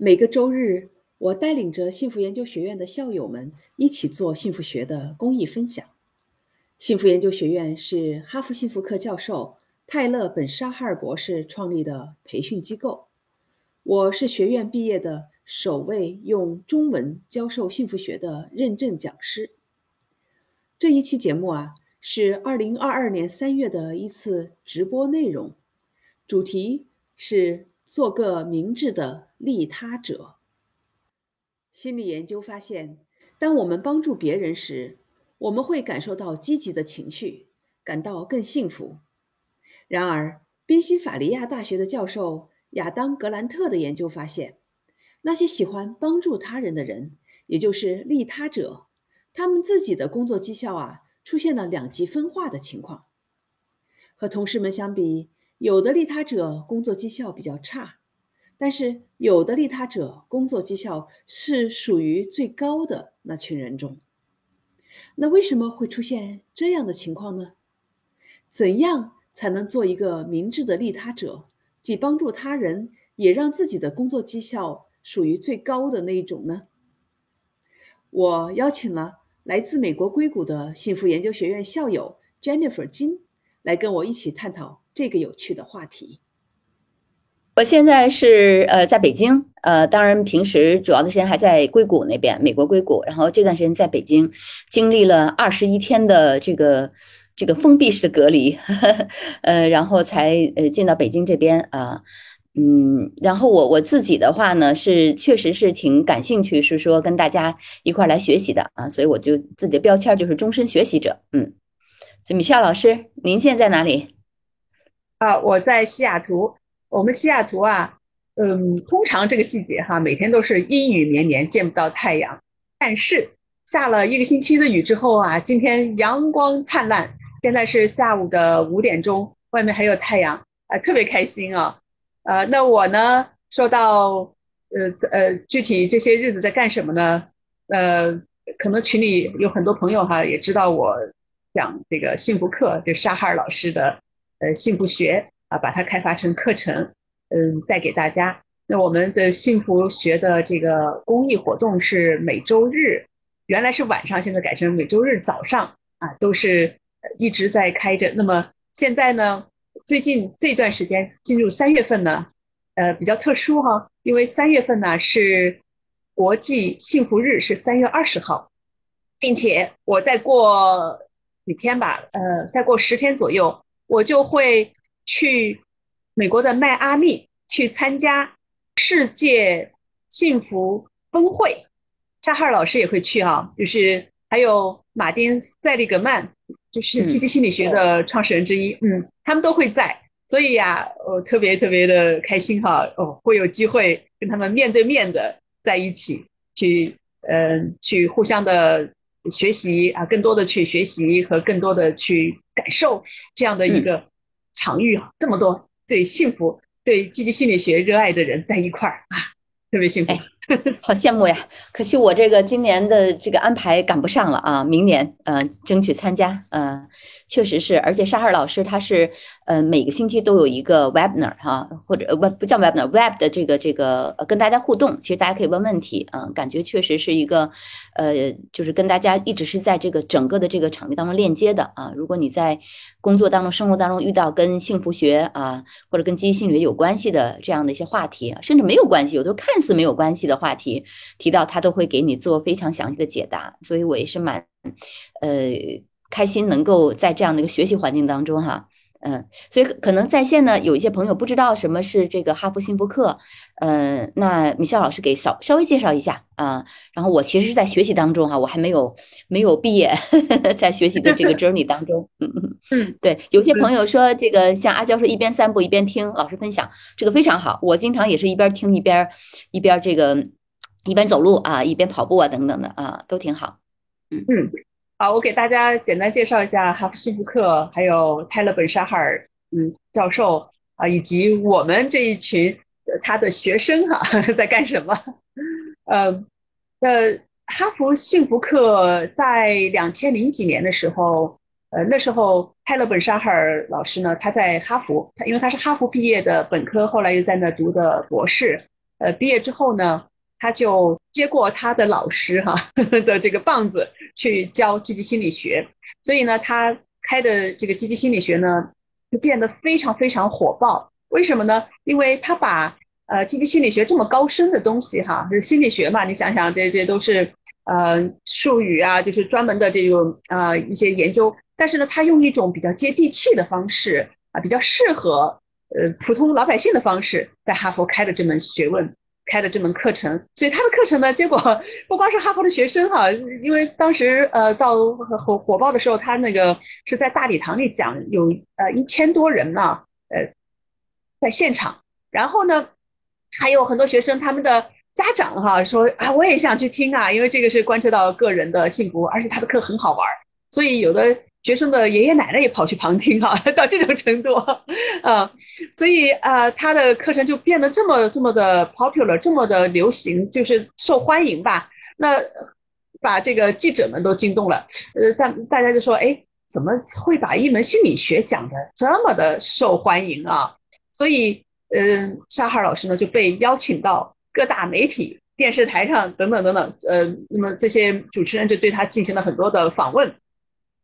每个周日，我带领着幸福研究学院的校友们一起做幸福学的公益分享。幸福研究学院是哈佛幸福课教授泰勒·本沙哈尔博士创立的培训机构。我是学院毕业的首位用中文教授幸福学的认证讲师。这一期节目啊，是二零二二年三月的一次直播内容，主题是。做个明智的利他者。心理研究发现，当我们帮助别人时，我们会感受到积极的情绪，感到更幸福。然而，宾夕法尼亚大学的教授亚当·格兰特的研究发现，那些喜欢帮助他人的人，也就是利他者，他们自己的工作绩效啊，出现了两极分化的情况。和同事们相比。有的利他者工作绩效比较差，但是有的利他者工作绩效是属于最高的那群人中。那为什么会出现这样的情况呢？怎样才能做一个明智的利他者，既帮助他人，也让自己的工作绩效属于最高的那一种呢？我邀请了来自美国硅谷的幸福研究学院校友 Jennifer 金来跟我一起探讨。这个有趣的话题。我现在是呃在北京，呃，当然平时主要的时间还在硅谷那边，美国硅谷。然后这段时间在北京，经历了二十一天的这个这个封闭式的隔离，呃，然后才呃进到北京这边啊，嗯，然后我我自己的话呢，是确实是挺感兴趣，是说跟大家一块来学习的啊，所以我就自己的标签就是终身学习者，嗯。所以米笑老师，您现在在哪里？啊，我在西雅图。我们西雅图啊，嗯，通常这个季节哈，每天都是阴雨绵绵，见不到太阳。但是下了一个星期的雨之后啊，今天阳光灿烂。现在是下午的五点钟，外面还有太阳啊，特别开心啊。呃，那我呢，说到呃呃，具体这些日子在干什么呢？呃，可能群里有很多朋友哈，也知道我讲这个幸福课，就沙哈尔老师的。呃，幸福学啊，把它开发成课程，嗯，带给大家。那我们的幸福学的这个公益活动是每周日，原来是晚上，现在改成每周日早上啊，都是一直在开着。那么现在呢，最近这段时间进入三月份呢，呃，比较特殊哈，因为三月份呢是国际幸福日，是三月二十号，并且我再过几天吧，呃，再过十天左右。我就会去美国的迈阿密去参加世界幸福峰会，沙哈尔老师也会去啊，就是还有马丁塞利格曼，就是积极心理学的创始人之一，嗯，他们都会在，所以呀，我特别特别的开心哈，哦，会有机会跟他们面对面的在一起去，嗯，去互相的学习啊，更多的去学习和更多的去。感受这样的一个场域啊，这么多对幸福、对积极心理学热爱的人在一块儿啊，特别幸福，好羡慕呀！可惜我这个今年的这个安排赶不上了啊，明年呃争取参加，嗯，确实是，而且沙尔老师他是。呃，每个星期都有一个 webinar 哈，或者不不叫 webinar，web 的这个这个跟大家互动，其实大家可以问问题，嗯，感觉确实是一个，呃，就是跟大家一直是在这个整个的这个场域当中链接的啊。如果你在工作当中、生活当中遇到跟幸福学啊，或者跟积极心理学有关系的这样的一些话题，甚至没有关系，有的看似没有关系的话题，提到他都会给你做非常详细的解答。所以我也是蛮，呃，开心能够在这样的一个学习环境当中哈。嗯，所以可能在线呢，有一些朋友不知道什么是这个哈佛幸福课，嗯，那米笑老师给稍稍微介绍一下啊。然后我其实是在学习当中哈，我还没有没有毕业，在学习的这个 journey 当中，嗯嗯嗯，对，有些朋友说这个像阿娇说一边散步一边听老师分享，这个非常好。我经常也是一边听一边一边这个一边走路啊，一边跑步啊等等的啊，都挺好。嗯嗯。好，我给大家简单介绍一下哈佛幸福课，还有泰勒本沙哈尔嗯教授啊，以及我们这一群他的学生哈 在干什么。呃，呃，哈佛幸福课在两千零几年的时候，呃，那时候泰勒本沙哈尔老师呢，他在哈佛，他因为他是哈佛毕业的本科，后来又在那读的博士，呃毕业之后呢，他就接过他的老师哈的这个棒子去教积极心理学，所以呢，他开的这个积极心理学呢就变得非常非常火爆。为什么呢？因为他把呃积极心理学这么高深的东西哈，就是心理学嘛，你想想这这都是呃术语啊，就是专门的这种呃一些研究，但是呢，他用一种比较接地气的方式啊，比较适合呃普通老百姓的方式，在哈佛开的这门学问。开的这门课程，所以他的课程呢，结果不光是哈佛的学生哈，因为当时呃到火火爆的时候，他那个是在大礼堂里讲，有呃一千多人呢，呃在现场，然后呢还有很多学生他们的家长哈说啊我也想去听啊，因为这个是关注到个人的幸福，而且他的课很好玩，所以有的。学生的爷爷奶奶也跑去旁听哈，到这种程度，啊，所以啊，他的课程就变得这么这么的 popular，这么的流行，就是受欢迎吧。那把这个记者们都惊动了，呃，大大家就说，哎，怎么会把一门心理学讲的这么的受欢迎啊？所以，嗯，沙哈尔老师呢就被邀请到各大媒体、电视台上等等等等，呃，那么这些主持人就对他进行了很多的访问。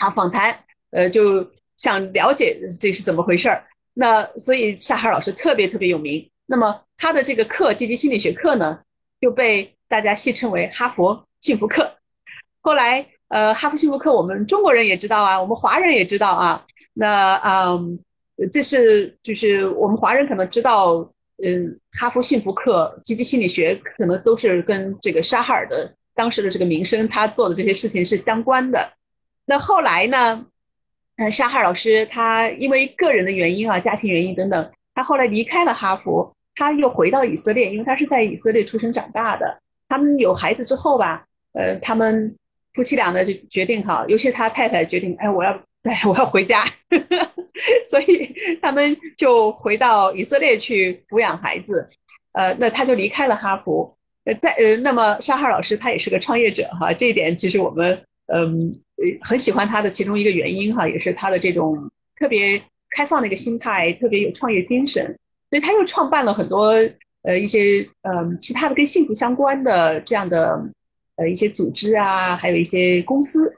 他访谈，呃，就想了解这是怎么回事儿。那所以沙哈尔老师特别特别有名。那么他的这个课，积极心理学课呢，就被大家戏称为哈佛幸福课。后来，呃，哈佛幸福课我们中国人也知道啊，我们华人也知道啊。那嗯，这是就是我们华人可能知道，嗯，哈佛幸福课、积极心理学可能都是跟这个沙哈尔的当时的这个名声，他做的这些事情是相关的。那后来呢？嗯，沙哈老师他因为个人的原因啊，家庭原因等等，他后来离开了哈佛，他又回到以色列，因为他是在以色列出生长大的。他们有孩子之后吧，呃，他们夫妻俩呢就决定哈，尤其他太太决定，哎，我要，哎，我要回家，所以他们就回到以色列去抚养孩子。呃，那他就离开了哈佛。呃，在呃，那么沙哈老师他也是个创业者哈，这一点其实我们嗯。很喜欢他的其中一个原因哈，也是他的这种特别开放的一个心态，特别有创业精神，所以他又创办了很多呃一些嗯其他的跟幸福相关的这样的呃一些组织啊，还有一些公司。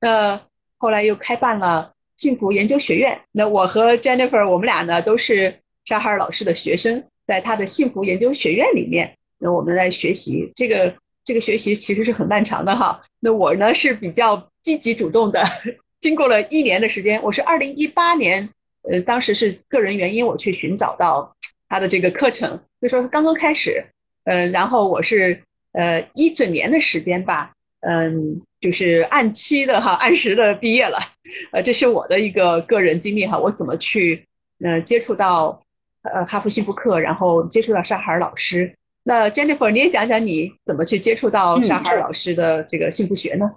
那后来又开办了幸福研究学院。那我和 Jennifer 我们俩呢都是沙哈尔老师的学生，在他的幸福研究学院里面，那我们来学习这个这个学习其实是很漫长的哈。那我呢是比较。积极主动的，经过了一年的时间，我是二零一八年，呃，当时是个人原因，我去寻找到他的这个课程，就说刚刚开始，呃，然后我是呃一整年的时间吧，嗯，就是按期的哈，按时的毕业了，呃，这是我的一个个人经历哈，我怎么去呃接触到呃哈佛幸福课，然后接触到沙哈尔老师，那 Jennifer 你也讲讲你怎么去接触到沙哈尔老师的这个幸福学呢？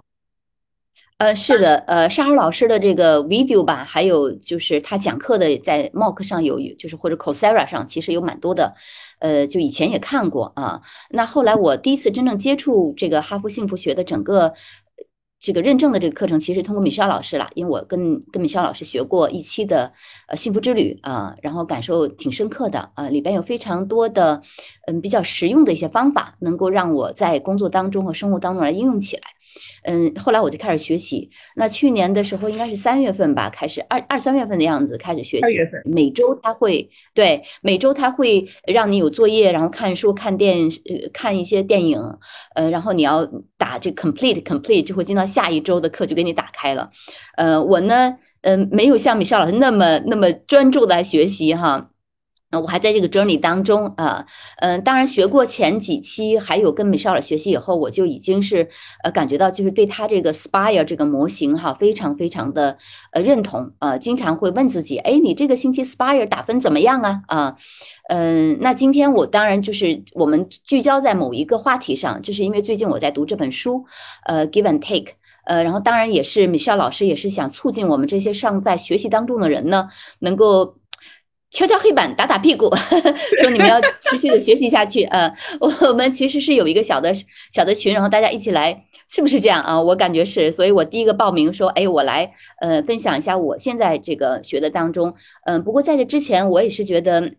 呃，是的，呃，沙尔老师的这个 video 吧，还有就是他讲课的，在 Mock 上有，就是或者 Coursera 上，其实有蛮多的，呃，就以前也看过啊。那后来我第一次真正接触这个哈佛幸福学的整个这个认证的这个课程，其实通过米肖老师啦，因为我跟跟米肖老师学过一期的呃幸福之旅啊，然后感受挺深刻的啊，里边有非常多的嗯比较实用的一些方法，能够让我在工作当中和生活当中来应用起来。嗯，后来我就开始学习。那去年的时候应该是三月份吧，开始二二三月份的样子开始学习。月份每周他会对每周他会让你有作业，然后看书、看电、看一些电影。呃，然后你要打这 complete complete，就会进到下一周的课就给你打开了。呃，我呢，嗯，没有像米少老师那么那么专注的来学习哈。那我还在这个 journey 当中啊，嗯，当然学过前几期，还有跟美少儿学习以后，我就已经是呃感觉到就是对他这个 spire 这个模型哈，非常非常的呃认同，呃，经常会问自己，哎，你这个星期 spire 打分怎么样啊？啊，嗯，那今天我当然就是我们聚焦在某一个话题上，这是因为最近我在读这本书，呃，Give and Take，呃，然后当然也是米少老师也是想促进我们这些尚在学习当中的人呢，能够。敲敲黑板，打打屁股，说你们要持续的学习下去。呃，我们其实是有一个小的小的群，然后大家一起来，是不是这样啊？我感觉是，所以我第一个报名说，哎，我来呃分享一下我现在这个学的当中。嗯，不过在这之前，我也是觉得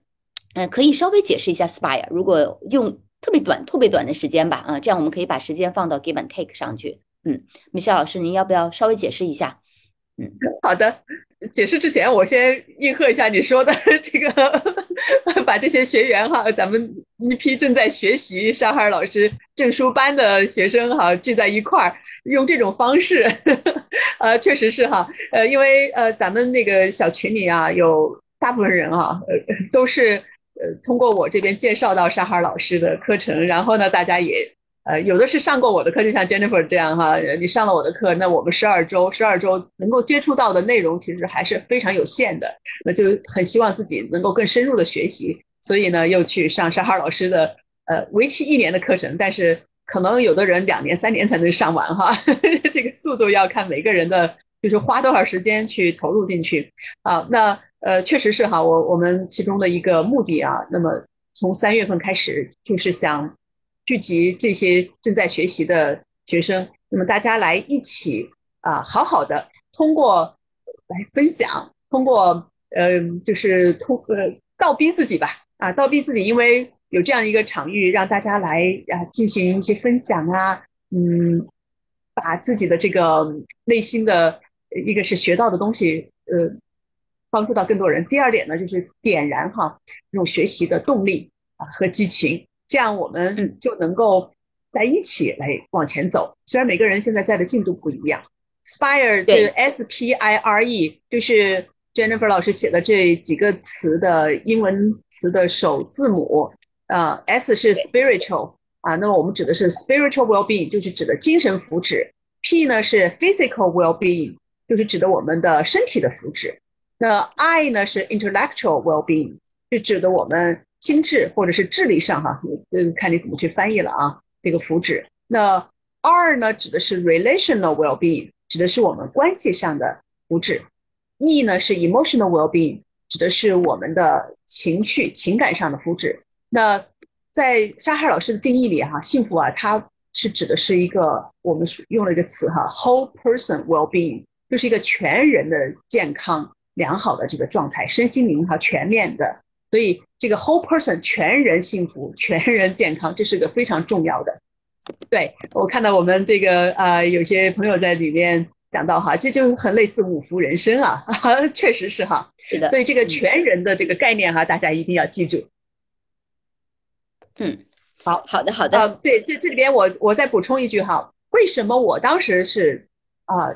呃，可以稍微解释一下 Spire，如果用特别短、特别短的时间吧，啊，这样我们可以把时间放到 Give and Take 上去。嗯，米歇老师，您要不要稍微解释一下？嗯，好的。解释之前，我先应和一下你说的 这个，把这些学员哈，咱们一批正在学习沙哈尔老师证书班的学生哈，聚在一块儿，用这种方式，呃，确实是哈，呃，因为呃，咱们那个小群里啊，有大部分人啊，呃，都是呃通过我这边介绍到沙哈尔老师的课程，然后呢，大家也。呃，有的是上过我的课，就像 Jennifer 这样哈，你上了我的课，那我们十二周，十二周能够接触到的内容其实还是非常有限的，那就很希望自己能够更深入的学习，所以呢，又去上沙哈老师的呃为期一年的课程，但是可能有的人两年、三年才能上完哈，这个速度要看每个人的，就是花多少时间去投入进去啊。那呃，确实是哈，我我们其中的一个目的啊，那么从三月份开始就是想。聚集这些正在学习的学生，那么大家来一起啊，好好的通过来分享，通过呃，就是通呃倒逼自己吧，啊，倒逼自己，因为有这样一个场域，让大家来啊进行一些分享啊，嗯，把自己的这个内心的一个是学到的东西，呃，帮助到更多人。第二点呢，就是点燃哈这种学习的动力啊和激情。这样我们就能够在一起来往前走。虽然每个人现在在的进度不一样，Spire 是 S P I R E，就是 Jennifer 老师写的这几个词的英文词的首字母。呃，S 是 spiritual 啊，那么我们指的是 spiritual well-being，就是指的精神福祉。P 呢是 physical well-being，就是指的我们的身体的福祉。那 I 呢是 intellectual well-being，是指的我们。心智或者是智力上哈，这个，看你怎么去翻译了啊。这个福祉，那 R 呢，指的是 relational well-being，指的是我们关系上的福祉。E 呢是 emotional well-being，指的是我们的情绪、情感上的福祉。那在沙哈老师的定义里哈，幸福啊，它是指的是一个我们用了一个词哈，whole person well-being，就是一个全人的健康良好的这个状态，身心灵哈全面的。所以这个 whole person 全人幸福、全人健康，这是个非常重要的。对我看到我们这个呃有些朋友在里面讲到哈，这就很类似五福人生啊，确实是哈。是的。所以这个全人的这个概念哈，大家一定要记住。嗯，好好的好的。啊，对，这这里边我我再补充一句哈，为什么我当时是啊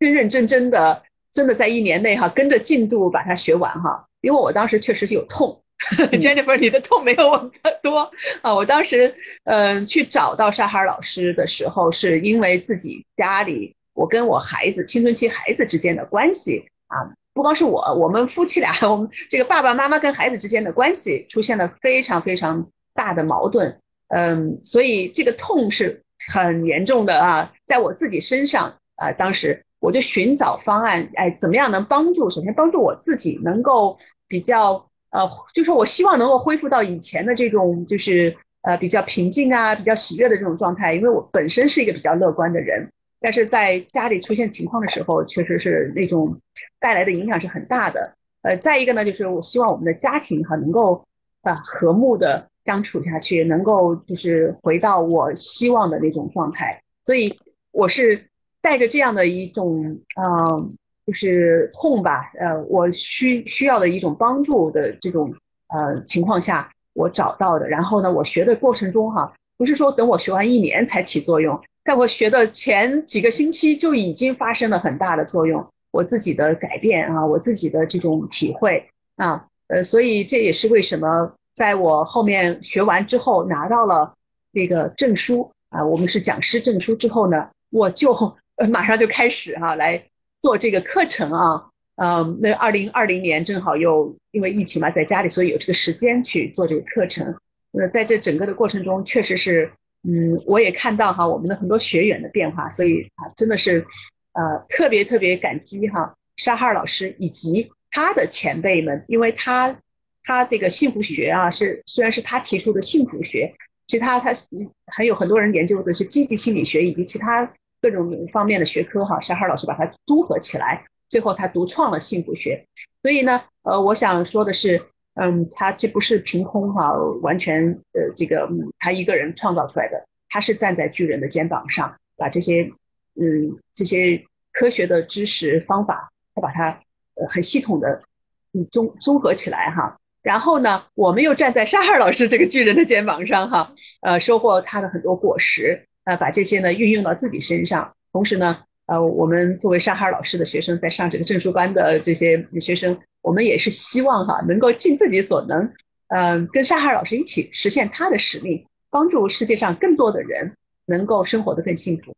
认认真真的，真的在一年内哈跟着进度把它学完哈。因为我当时确实是有痛 Jennifer，你的痛没有我的多啊。我当时嗯去找到沙哈尔老师的时候，是因为自己家里我跟我孩子青春期孩子之间的关系啊，不光是我，我们夫妻俩，我们这个爸爸妈妈跟孩子之间的关系出现了非常非常大的矛盾，嗯，所以这个痛是很严重的啊，在我自己身上啊，当时。我就寻找方案，哎，怎么样能帮助？首先帮助我自己能够比较，呃，就是我希望能够恢复到以前的这种，就是呃比较平静啊、比较喜悦的这种状态。因为我本身是一个比较乐观的人，但是在家里出现情况的时候，确实是那种带来的影响是很大的。呃，再一个呢，就是我希望我们的家庭哈能够啊和睦的相处下去，能够就是回到我希望的那种状态。所以我是。带着这样的一种，嗯，就是痛吧，呃，我需需要的一种帮助的这种，呃，情况下，我找到的。然后呢，我学的过程中哈，不是说等我学完一年才起作用，在我学的前几个星期就已经发生了很大的作用，我自己的改变啊，我自己的这种体会啊，呃，所以这也是为什么在我后面学完之后拿到了这个证书啊，我们是讲师证书之后呢，我就。马上就开始哈，来做这个课程啊，嗯，那二零二零年正好又因为疫情嘛，在家里，所以有这个时间去做这个课程。那在这整个的过程中，确实是，嗯，我也看到哈，我们的很多学员的变化，所以啊，真的是，呃，特别特别感激哈，沙哈尔老师以及他的前辈们，因为他他这个幸福学啊，是虽然是他提出的幸福学，其他他还有很多人研究的是积极心理学以及其他。各种方面的学科哈，沙哈老师把它综合起来，最后他独创了幸福学。所以呢，呃，我想说的是，嗯，他这不是凭空哈，完全呃这个他一个人创造出来的，他是站在巨人的肩膀上，把这些嗯这些科学的知识方法，他把它呃很系统的嗯综综合起来哈。然后呢，我们又站在沙哈老师这个巨人的肩膀上哈，呃，收获他的很多果实，呃，把这些呢运用到自己身上。同时呢，呃，我们作为沙哈老师的学生，在上这个证书班的这些学生，我们也是希望哈，能够尽自己所能，嗯，跟沙哈老师一起实现他的使命，帮助世界上更多的人能够生活得更幸福。